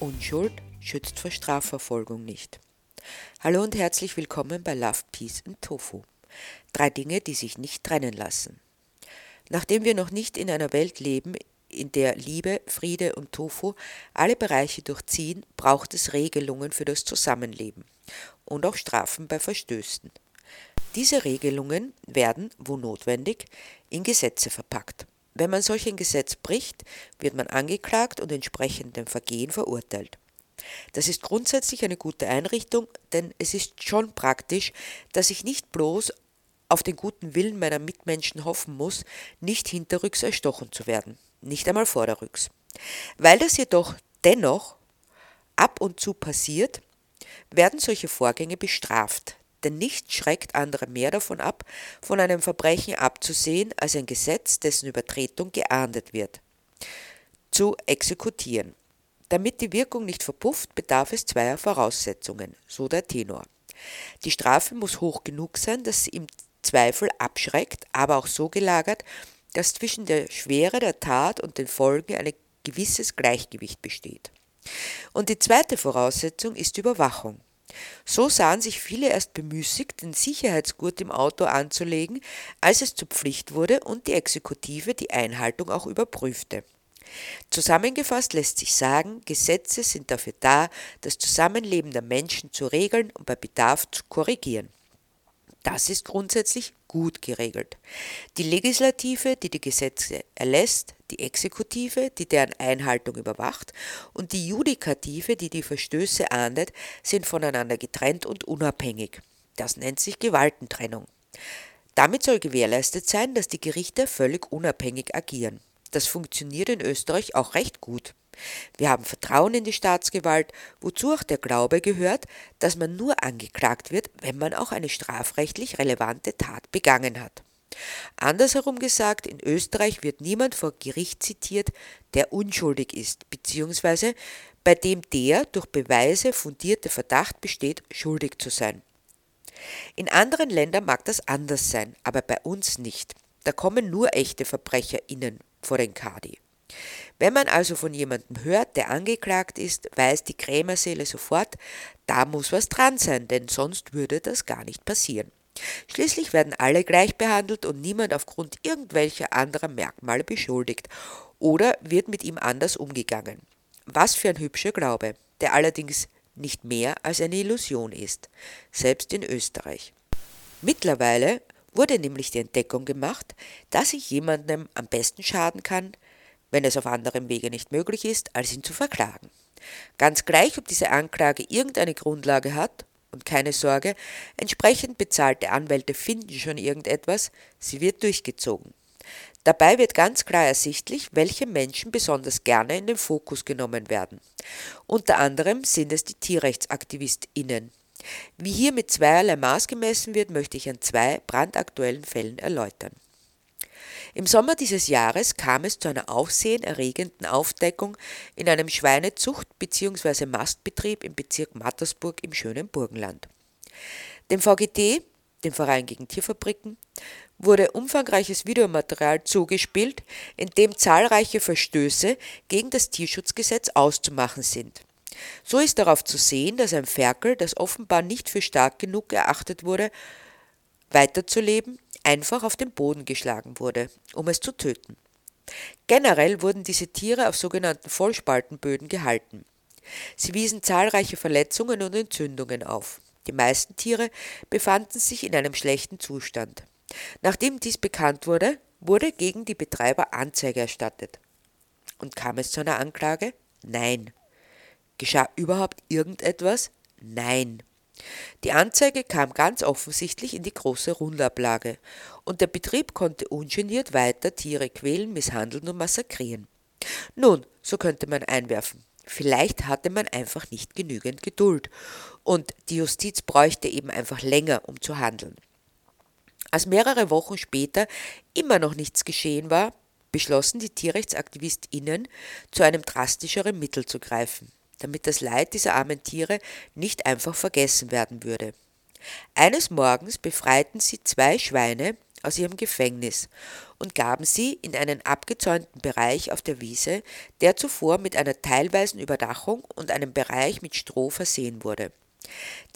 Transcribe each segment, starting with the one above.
Unschuld schützt vor Strafverfolgung nicht. Hallo und herzlich willkommen bei Love, Peace and Tofu. Drei Dinge, die sich nicht trennen lassen. Nachdem wir noch nicht in einer Welt leben, in der Liebe, Friede und Tofu alle Bereiche durchziehen, braucht es Regelungen für das Zusammenleben und auch Strafen bei Verstößen. Diese Regelungen werden, wo notwendig, in Gesetze verpackt. Wenn man solch ein Gesetz bricht, wird man angeklagt und entsprechend dem Vergehen verurteilt. Das ist grundsätzlich eine gute Einrichtung, denn es ist schon praktisch, dass ich nicht bloß auf den guten Willen meiner Mitmenschen hoffen muss, nicht hinterrücks erstochen zu werden, nicht einmal vorderrücks. Weil das jedoch dennoch ab und zu passiert, werden solche Vorgänge bestraft, denn nichts schreckt andere mehr davon ab, von einem Verbrechen abzusehen, als ein Gesetz, dessen Übertretung geahndet wird. Zu exekutieren. Damit die Wirkung nicht verpufft, bedarf es zweier Voraussetzungen, so der Tenor. Die Strafe muss hoch genug sein, dass sie im Zweifel abschreckt, aber auch so gelagert, dass zwischen der Schwere der Tat und den Folgen ein gewisses Gleichgewicht besteht. Und die zweite Voraussetzung ist Überwachung. So sahen sich viele erst bemüßigt, den Sicherheitsgurt im Auto anzulegen, als es zur Pflicht wurde und die Exekutive die Einhaltung auch überprüfte. Zusammengefasst lässt sich sagen, Gesetze sind dafür da, das Zusammenleben der Menschen zu regeln und bei Bedarf zu korrigieren. Das ist grundsätzlich gut geregelt. Die Legislative, die die Gesetze erlässt, die Exekutive, die deren Einhaltung überwacht, und die Judikative, die die Verstöße ahndet, sind voneinander getrennt und unabhängig. Das nennt sich Gewaltentrennung. Damit soll gewährleistet sein, dass die Gerichte völlig unabhängig agieren. Das funktioniert in Österreich auch recht gut. Wir haben Vertrauen in die Staatsgewalt, wozu auch der Glaube gehört, dass man nur angeklagt wird, wenn man auch eine strafrechtlich relevante Tat begangen hat. Andersherum gesagt, in Österreich wird niemand vor Gericht zitiert, der unschuldig ist, beziehungsweise bei dem der durch Beweise fundierte Verdacht besteht, schuldig zu sein. In anderen Ländern mag das anders sein, aber bei uns nicht. Da kommen nur echte VerbrecherInnen vor den Kadi. Wenn man also von jemandem hört, der angeklagt ist, weiß die Krämerseele sofort, da muss was dran sein, denn sonst würde das gar nicht passieren. Schließlich werden alle gleich behandelt und niemand aufgrund irgendwelcher anderer Merkmale beschuldigt oder wird mit ihm anders umgegangen. Was für ein hübscher Glaube, der allerdings nicht mehr als eine Illusion ist, selbst in Österreich. Mittlerweile wurde nämlich die Entdeckung gemacht, dass ich jemandem am besten schaden kann, wenn es auf anderem Wege nicht möglich ist, als ihn zu verklagen. Ganz gleich, ob diese Anklage irgendeine Grundlage hat, und keine Sorge, entsprechend bezahlte Anwälte finden schon irgendetwas, sie wird durchgezogen. Dabei wird ganz klar ersichtlich, welche Menschen besonders gerne in den Fokus genommen werden. Unter anderem sind es die TierrechtsaktivistInnen. Wie hier mit zweierlei Maß gemessen wird, möchte ich an zwei brandaktuellen Fällen erläutern. Im Sommer dieses Jahres kam es zu einer aufsehenerregenden Aufdeckung in einem Schweinezucht- bzw. Mastbetrieb im Bezirk Mattersburg im schönen Burgenland. Dem VGT, dem Verein gegen Tierfabriken, wurde umfangreiches Videomaterial zugespielt, in dem zahlreiche Verstöße gegen das Tierschutzgesetz auszumachen sind. So ist darauf zu sehen, dass ein Ferkel, das offenbar nicht für stark genug erachtet wurde, weiterzuleben, einfach auf den Boden geschlagen wurde, um es zu töten. Generell wurden diese Tiere auf sogenannten Vollspaltenböden gehalten. Sie wiesen zahlreiche Verletzungen und Entzündungen auf. Die meisten Tiere befanden sich in einem schlechten Zustand. Nachdem dies bekannt wurde, wurde gegen die Betreiber Anzeige erstattet. Und kam es zu einer Anklage? Nein. Geschah überhaupt irgendetwas? Nein. Die Anzeige kam ganz offensichtlich in die große Rundablage, und der Betrieb konnte ungeniert weiter Tiere quälen, misshandeln und massakrieren. Nun, so könnte man einwerfen, vielleicht hatte man einfach nicht genügend Geduld, und die Justiz bräuchte eben einfach länger, um zu handeln. Als mehrere Wochen später immer noch nichts geschehen war, beschlossen die Tierrechtsaktivistinnen, zu einem drastischeren Mittel zu greifen damit das Leid dieser armen Tiere nicht einfach vergessen werden würde. Eines Morgens befreiten sie zwei Schweine aus ihrem Gefängnis und gaben sie in einen abgezäunten Bereich auf der Wiese, der zuvor mit einer teilweisen Überdachung und einem Bereich mit Stroh versehen wurde.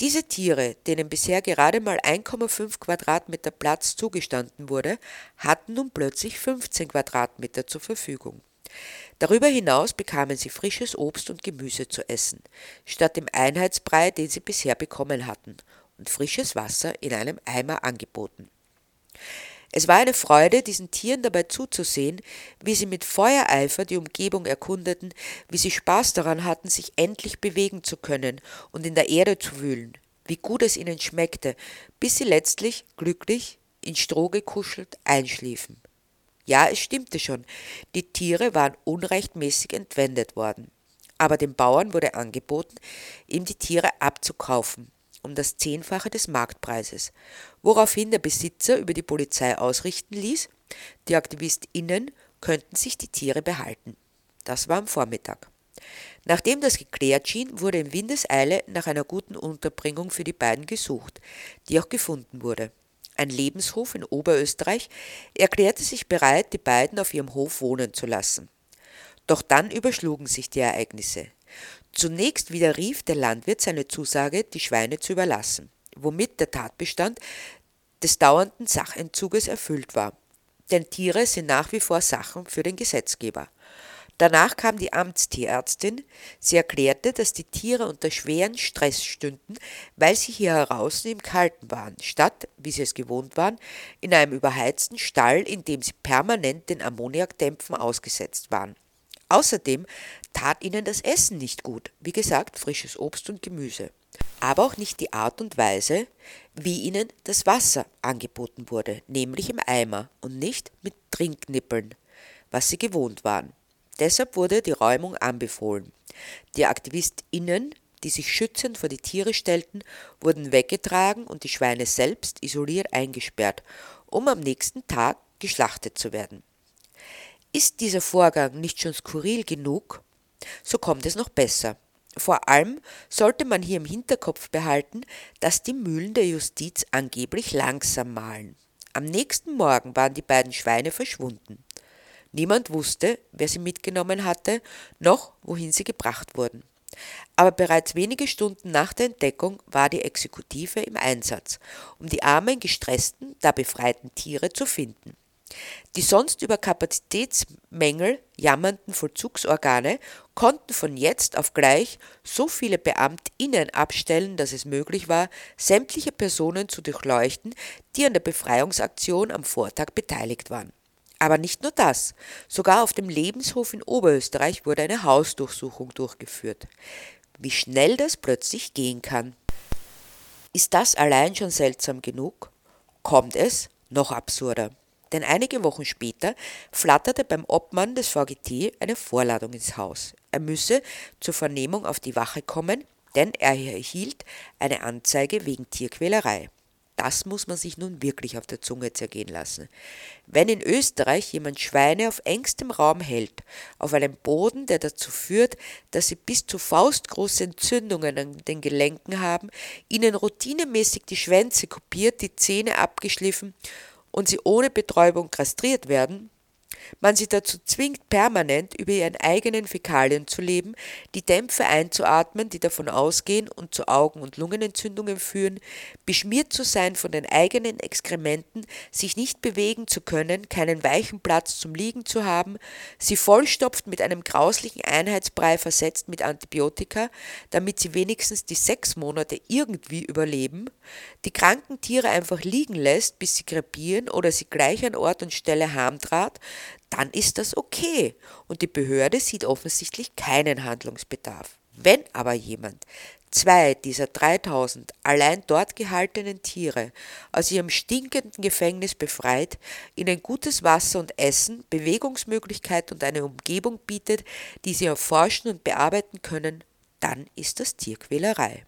Diese Tiere, denen bisher gerade mal 1,5 Quadratmeter Platz zugestanden wurde, hatten nun plötzlich 15 Quadratmeter zur Verfügung. Darüber hinaus bekamen sie frisches Obst und Gemüse zu essen, statt dem Einheitsbrei, den sie bisher bekommen hatten, und frisches Wasser in einem Eimer angeboten. Es war eine Freude, diesen Tieren dabei zuzusehen, wie sie mit Feuereifer die Umgebung erkundeten, wie sie Spaß daran hatten, sich endlich bewegen zu können und in der Erde zu wühlen, wie gut es ihnen schmeckte, bis sie letztlich, glücklich, in Stroh gekuschelt, einschliefen. Ja, es stimmte schon, die Tiere waren unrechtmäßig entwendet worden. Aber den Bauern wurde angeboten, ihm die Tiere abzukaufen, um das Zehnfache des Marktpreises, woraufhin der Besitzer über die Polizei ausrichten ließ, die AktivistInnen könnten sich die Tiere behalten. Das war am Vormittag. Nachdem das geklärt schien, wurde in Windeseile nach einer guten Unterbringung für die beiden gesucht, die auch gefunden wurde. Ein Lebenshof in Oberösterreich erklärte sich bereit, die beiden auf ihrem Hof wohnen zu lassen. Doch dann überschlugen sich die Ereignisse. Zunächst widerrief der Landwirt seine Zusage, die Schweine zu überlassen, womit der Tatbestand des dauernden Sachentzuges erfüllt war. Denn Tiere sind nach wie vor Sachen für den Gesetzgeber. Danach kam die Amtstierärztin. Sie erklärte, dass die Tiere unter schweren Stress stünden, weil sie hier heraus im Kalten waren, statt, wie sie es gewohnt waren, in einem überheizten Stall, in dem sie permanent den Ammoniakdämpfen ausgesetzt waren. Außerdem tat ihnen das Essen nicht gut, wie gesagt, frisches Obst und Gemüse, aber auch nicht die Art und Weise, wie ihnen das Wasser angeboten wurde, nämlich im Eimer und nicht mit Trinknippeln, was sie gewohnt waren. Deshalb wurde die Räumung anbefohlen. Die AktivistInnen, die sich schützend vor die Tiere stellten, wurden weggetragen und die Schweine selbst isoliert eingesperrt, um am nächsten Tag geschlachtet zu werden. Ist dieser Vorgang nicht schon skurril genug? So kommt es noch besser. Vor allem sollte man hier im Hinterkopf behalten, dass die Mühlen der Justiz angeblich langsam mahlen. Am nächsten Morgen waren die beiden Schweine verschwunden. Niemand wusste, wer sie mitgenommen hatte, noch wohin sie gebracht wurden. Aber bereits wenige Stunden nach der Entdeckung war die Exekutive im Einsatz, um die armen, gestressten, da befreiten Tiere zu finden. Die sonst über Kapazitätsmängel jammernden Vollzugsorgane konnten von jetzt auf gleich so viele BeamtInnen abstellen, dass es möglich war, sämtliche Personen zu durchleuchten, die an der Befreiungsaktion am Vortag beteiligt waren. Aber nicht nur das. Sogar auf dem Lebenshof in Oberösterreich wurde eine Hausdurchsuchung durchgeführt. Wie schnell das plötzlich gehen kann. Ist das allein schon seltsam genug? Kommt es noch absurder. Denn einige Wochen später flatterte beim Obmann des VGT eine Vorladung ins Haus. Er müsse zur Vernehmung auf die Wache kommen, denn er erhielt eine Anzeige wegen Tierquälerei. Das muss man sich nun wirklich auf der Zunge zergehen lassen. Wenn in Österreich jemand Schweine auf engstem Raum hält, auf einem Boden, der dazu führt, dass sie bis zu faustgroße Entzündungen an den Gelenken haben, ihnen routinemäßig die Schwänze kopiert, die Zähne abgeschliffen und sie ohne Betäubung kastriert werden, man sie dazu zwingt, permanent über ihren eigenen Fäkalien zu leben, die Dämpfe einzuatmen, die davon ausgehen und zu Augen- und Lungenentzündungen führen, beschmiert zu sein von den eigenen Exkrementen, sich nicht bewegen zu können, keinen weichen Platz zum Liegen zu haben, sie vollstopft mit einem grauslichen Einheitsbrei versetzt mit Antibiotika, damit sie wenigstens die sechs Monate irgendwie überleben, die kranken Tiere einfach liegen lässt, bis sie krepieren oder sie gleich an Ort und Stelle harmtrat, dann ist das okay und die Behörde sieht offensichtlich keinen Handlungsbedarf. Wenn aber jemand zwei dieser 3000 allein dort gehaltenen Tiere aus ihrem stinkenden Gefängnis befreit, ihnen gutes Wasser und Essen, Bewegungsmöglichkeit und eine Umgebung bietet, die sie erforschen und bearbeiten können, dann ist das Tierquälerei.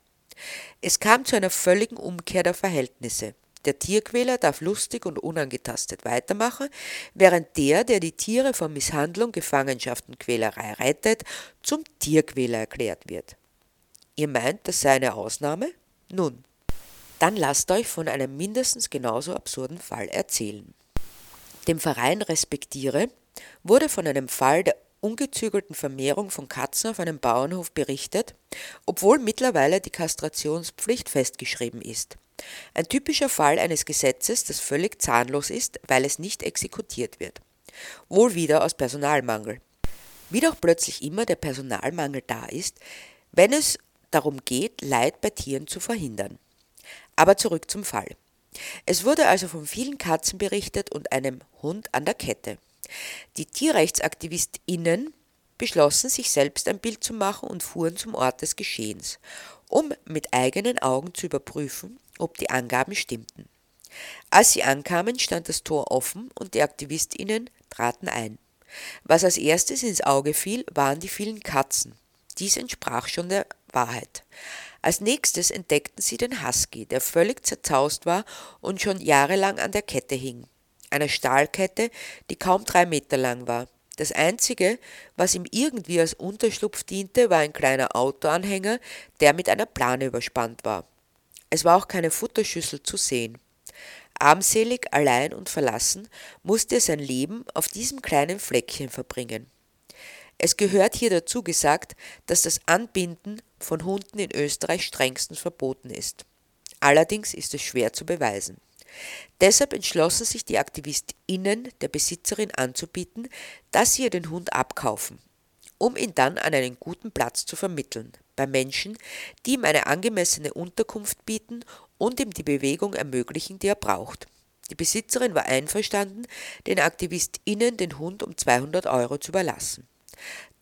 Es kam zu einer völligen Umkehr der Verhältnisse. Der Tierquäler darf lustig und unangetastet weitermachen, während der, der die Tiere vor Misshandlung, Gefangenschaft und Quälerei rettet, zum Tierquäler erklärt wird. Ihr meint, das sei eine Ausnahme? Nun, Dann lasst euch von einem mindestens genauso absurden Fall erzählen. Dem Verein Respektiere wurde von einem Fall der ungezügelten Vermehrung von Katzen auf einem Bauernhof berichtet, obwohl mittlerweile die Kastrationspflicht festgeschrieben ist. Ein typischer Fall eines Gesetzes, das völlig zahnlos ist, weil es nicht exekutiert wird. Wohl wieder aus Personalmangel. Wie doch plötzlich immer der Personalmangel da ist, wenn es darum geht, Leid bei Tieren zu verhindern. Aber zurück zum Fall. Es wurde also von vielen Katzen berichtet und einem Hund an der Kette. Die TierrechtsaktivistInnen beschlossen, sich selbst ein Bild zu machen und fuhren zum Ort des Geschehens, um mit eigenen Augen zu überprüfen, ob die Angaben stimmten. Als sie ankamen, stand das Tor offen und die AktivistInnen traten ein. Was als erstes ins Auge fiel, waren die vielen Katzen. Dies entsprach schon der Wahrheit. Als nächstes entdeckten sie den Husky, der völlig zerzaust war und schon jahrelang an der Kette hing. Einer Stahlkette, die kaum drei Meter lang war. Das einzige, was ihm irgendwie als Unterschlupf diente, war ein kleiner Autoanhänger, der mit einer Plane überspannt war. Es war auch keine Futterschüssel zu sehen. Armselig, allein und verlassen musste er sein Leben auf diesem kleinen Fleckchen verbringen. Es gehört hier dazu gesagt, dass das Anbinden von Hunden in Österreich strengstens verboten ist. Allerdings ist es schwer zu beweisen. Deshalb entschlossen sich die AktivistInnen der Besitzerin anzubieten, dass sie ihr den Hund abkaufen, um ihn dann an einen guten Platz zu vermitteln, bei Menschen, die ihm eine angemessene Unterkunft bieten und ihm die Bewegung ermöglichen, die er braucht. Die Besitzerin war einverstanden, den AktivistInnen den Hund um 200 Euro zu überlassen.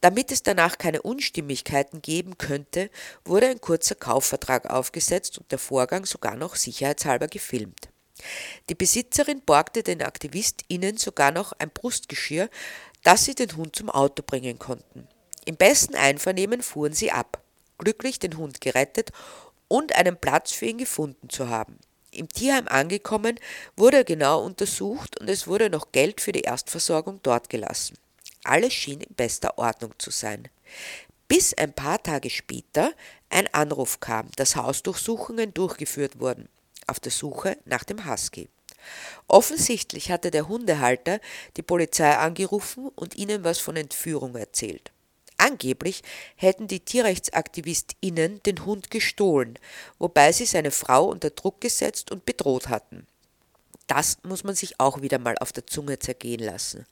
Damit es danach keine Unstimmigkeiten geben könnte, wurde ein kurzer Kaufvertrag aufgesetzt und der Vorgang sogar noch sicherheitshalber gefilmt. Die Besitzerin borgte den AktivistInnen sogar noch ein Brustgeschirr, dass sie den Hund zum Auto bringen konnten. Im besten Einvernehmen fuhren sie ab, glücklich den Hund gerettet und einen Platz für ihn gefunden zu haben. Im Tierheim angekommen, wurde er genau untersucht und es wurde noch Geld für die Erstversorgung dort gelassen. Alles schien in bester Ordnung zu sein. Bis ein paar Tage später ein Anruf kam, dass Hausdurchsuchungen durchgeführt wurden, auf der Suche nach dem Husky. Offensichtlich hatte der Hundehalter die Polizei angerufen und ihnen was von Entführung erzählt. Angeblich hätten die TierrechtsaktivistInnen den Hund gestohlen, wobei sie seine Frau unter Druck gesetzt und bedroht hatten. Das muss man sich auch wieder mal auf der Zunge zergehen lassen.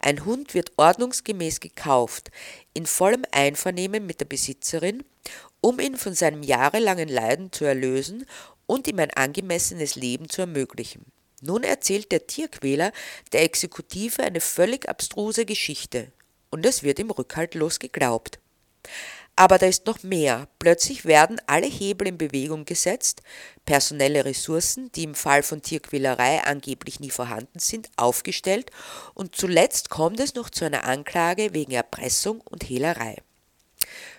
Ein Hund wird ordnungsgemäß gekauft, in vollem Einvernehmen mit der Besitzerin, um ihn von seinem jahrelangen Leiden zu erlösen und ihm ein angemessenes Leben zu ermöglichen. Nun erzählt der Tierquäler der Exekutive eine völlig abstruse Geschichte, und es wird ihm rückhaltlos geglaubt. Aber da ist noch mehr. Plötzlich werden alle Hebel in Bewegung gesetzt, personelle Ressourcen, die im Fall von Tierquälerei angeblich nie vorhanden sind, aufgestellt und zuletzt kommt es noch zu einer Anklage wegen Erpressung und Hehlerei.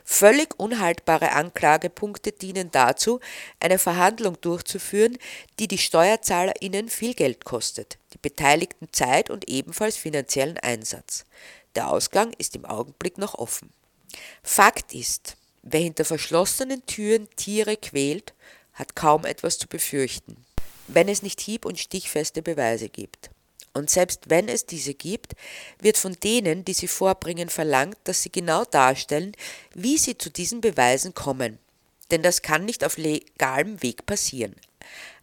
Völlig unhaltbare Anklagepunkte dienen dazu, eine Verhandlung durchzuführen, die die SteuerzahlerInnen viel Geld kostet, die Beteiligten Zeit und ebenfalls finanziellen Einsatz. Der Ausgang ist im Augenblick noch offen. Fakt ist, wer hinter verschlossenen Türen Tiere quält, hat kaum etwas zu befürchten, wenn es nicht hieb- und stichfeste Beweise gibt. Und selbst wenn es diese gibt, wird von denen, die sie vorbringen, verlangt, dass sie genau darstellen, wie sie zu diesen Beweisen kommen. Denn das kann nicht auf legalem Weg passieren.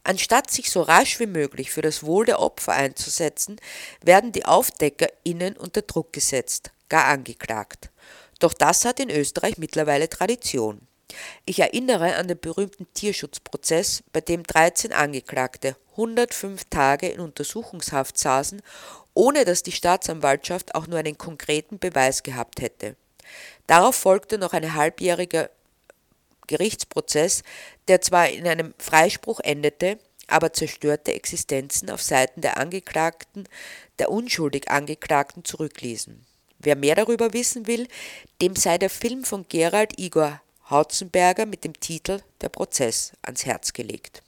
Anstatt sich so rasch wie möglich für das Wohl der Opfer einzusetzen, werden die AufdeckerInnen unter Druck gesetzt, gar angeklagt. Doch das hat in Österreich mittlerweile Tradition. Ich erinnere an den berühmten Tierschutzprozess, bei dem 13 Angeklagte 105 Tage in Untersuchungshaft saßen, ohne dass die Staatsanwaltschaft auch nur einen konkreten Beweis gehabt hätte. Darauf folgte noch ein halbjähriger Gerichtsprozess, der zwar in einem Freispruch endete, aber zerstörte Existenzen auf Seiten der Angeklagten, der unschuldig Angeklagten zurückließen. Wer mehr darüber wissen will, dem sei der Film von Gerald Igor Hautzenberger mit dem Titel Der Prozess ans Herz gelegt.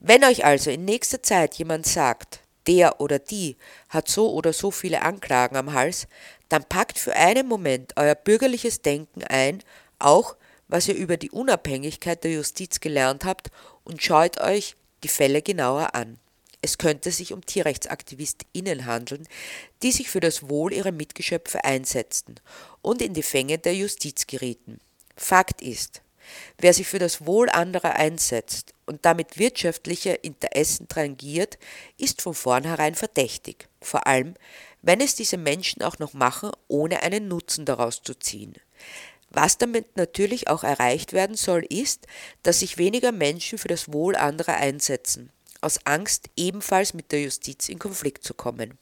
Wenn euch also in nächster Zeit jemand sagt, der oder die hat so oder so viele Anklagen am Hals, dann packt für einen Moment euer bürgerliches Denken ein, auch was ihr über die Unabhängigkeit der Justiz gelernt habt und schaut euch die Fälle genauer an. Es könnte sich um TierrechtsaktivistInnen handeln, die sich für das Wohl ihrer Mitgeschöpfe einsetzten und in die Fänge der Justiz gerieten. Fakt ist, wer sich für das Wohl anderer einsetzt und damit wirtschaftliche Interessen tangiert, ist von vornherein verdächtig, vor allem wenn es diese Menschen auch noch machen, ohne einen Nutzen daraus zu ziehen. Was damit natürlich auch erreicht werden soll, ist, dass sich weniger Menschen für das Wohl anderer einsetzen, aus Angst ebenfalls mit der Justiz in Konflikt zu kommen.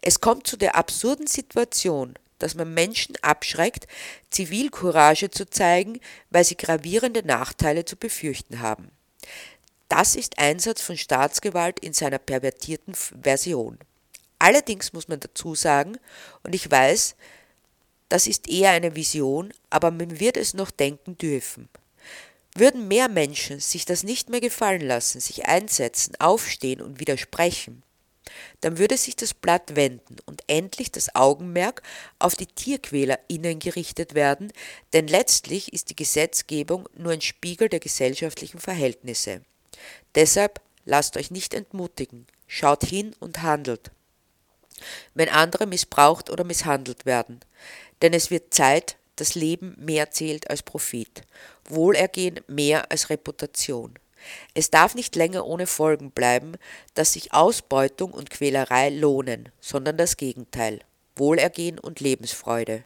Es kommt zu der absurden Situation, dass man Menschen abschreckt, Zivilcourage zu zeigen, weil sie gravierende Nachteile zu befürchten haben. Das ist Einsatz von Staatsgewalt in seiner pervertierten Version. Allerdings muss man dazu sagen, und ich weiß, das ist eher eine Vision, aber man wird es noch denken dürfen. Würden mehr Menschen sich das nicht mehr gefallen lassen, sich einsetzen, aufstehen und widersprechen, dann würde sich das Blatt wenden und endlich das Augenmerk auf die TierquälerInnen gerichtet werden, denn letztlich ist die Gesetzgebung nur ein Spiegel der gesellschaftlichen Verhältnisse. Deshalb lasst euch nicht entmutigen, schaut hin und handelt. Wenn andere missbraucht oder misshandelt werden, denn es wird Zeit, dass Leben mehr zählt als Profit, Wohlergehen mehr als Reputation. Es darf nicht länger ohne Folgen bleiben, dass sich Ausbeutung und Quälerei lohnen, sondern das Gegenteil. Wohlergehen und Lebensfreude.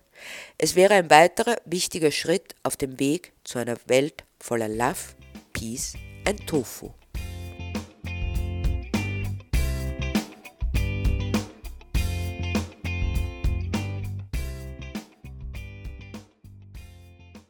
Es wäre ein weiterer wichtiger Schritt auf dem Weg zu einer Welt voller Love, Peace and Tofu.